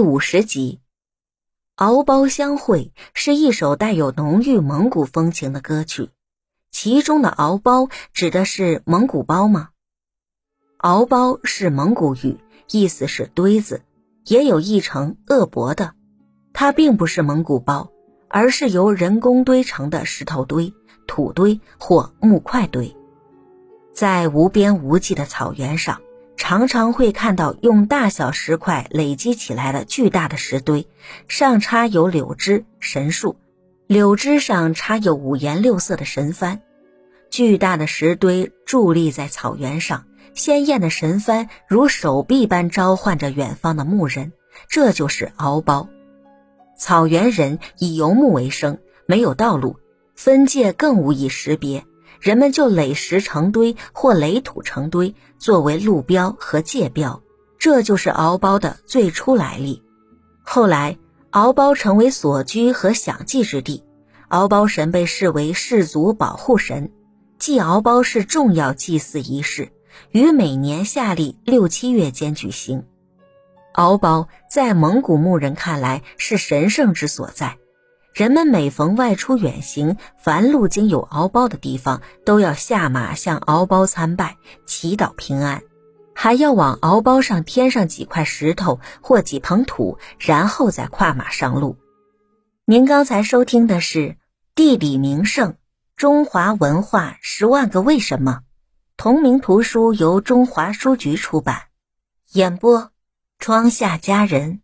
第五十集，《敖包相会》是一首带有浓郁蒙古风情的歌曲，其中的“敖包”指的是蒙古包吗？“敖包”是蒙古语，意思是堆子，也有译成恶博的。它并不是蒙古包，而是由人工堆成的石头堆、土堆或木块堆，在无边无际的草原上。常常会看到用大小石块累积起来的巨大的石堆，上插有柳枝、神树，柳枝上插有五颜六色的神幡。巨大的石堆伫立在草原上，鲜艳的神幡如手臂般召唤着远方的牧人。这就是敖包。草原人以游牧为生，没有道路，分界更无以识别。人们就垒石成堆或垒土成堆作为路标和界标，这就是敖包的最初来历。后来，敖包成为所居和享祭之地，敖包神被视为氏族保护神。祭敖包是重要祭祀仪式，于每年夏历六七月间举行。敖包在蒙古牧人看来是神圣之所在。人们每逢外出远行，凡路经有敖包的地方，都要下马向敖包参拜，祈祷平安，还要往敖包上添上几块石头或几捧土，然后再跨马上路。您刚才收听的是《地理名胜：中华文化十万个为什么》，同名图书由中华书局出版，演播：窗下佳人。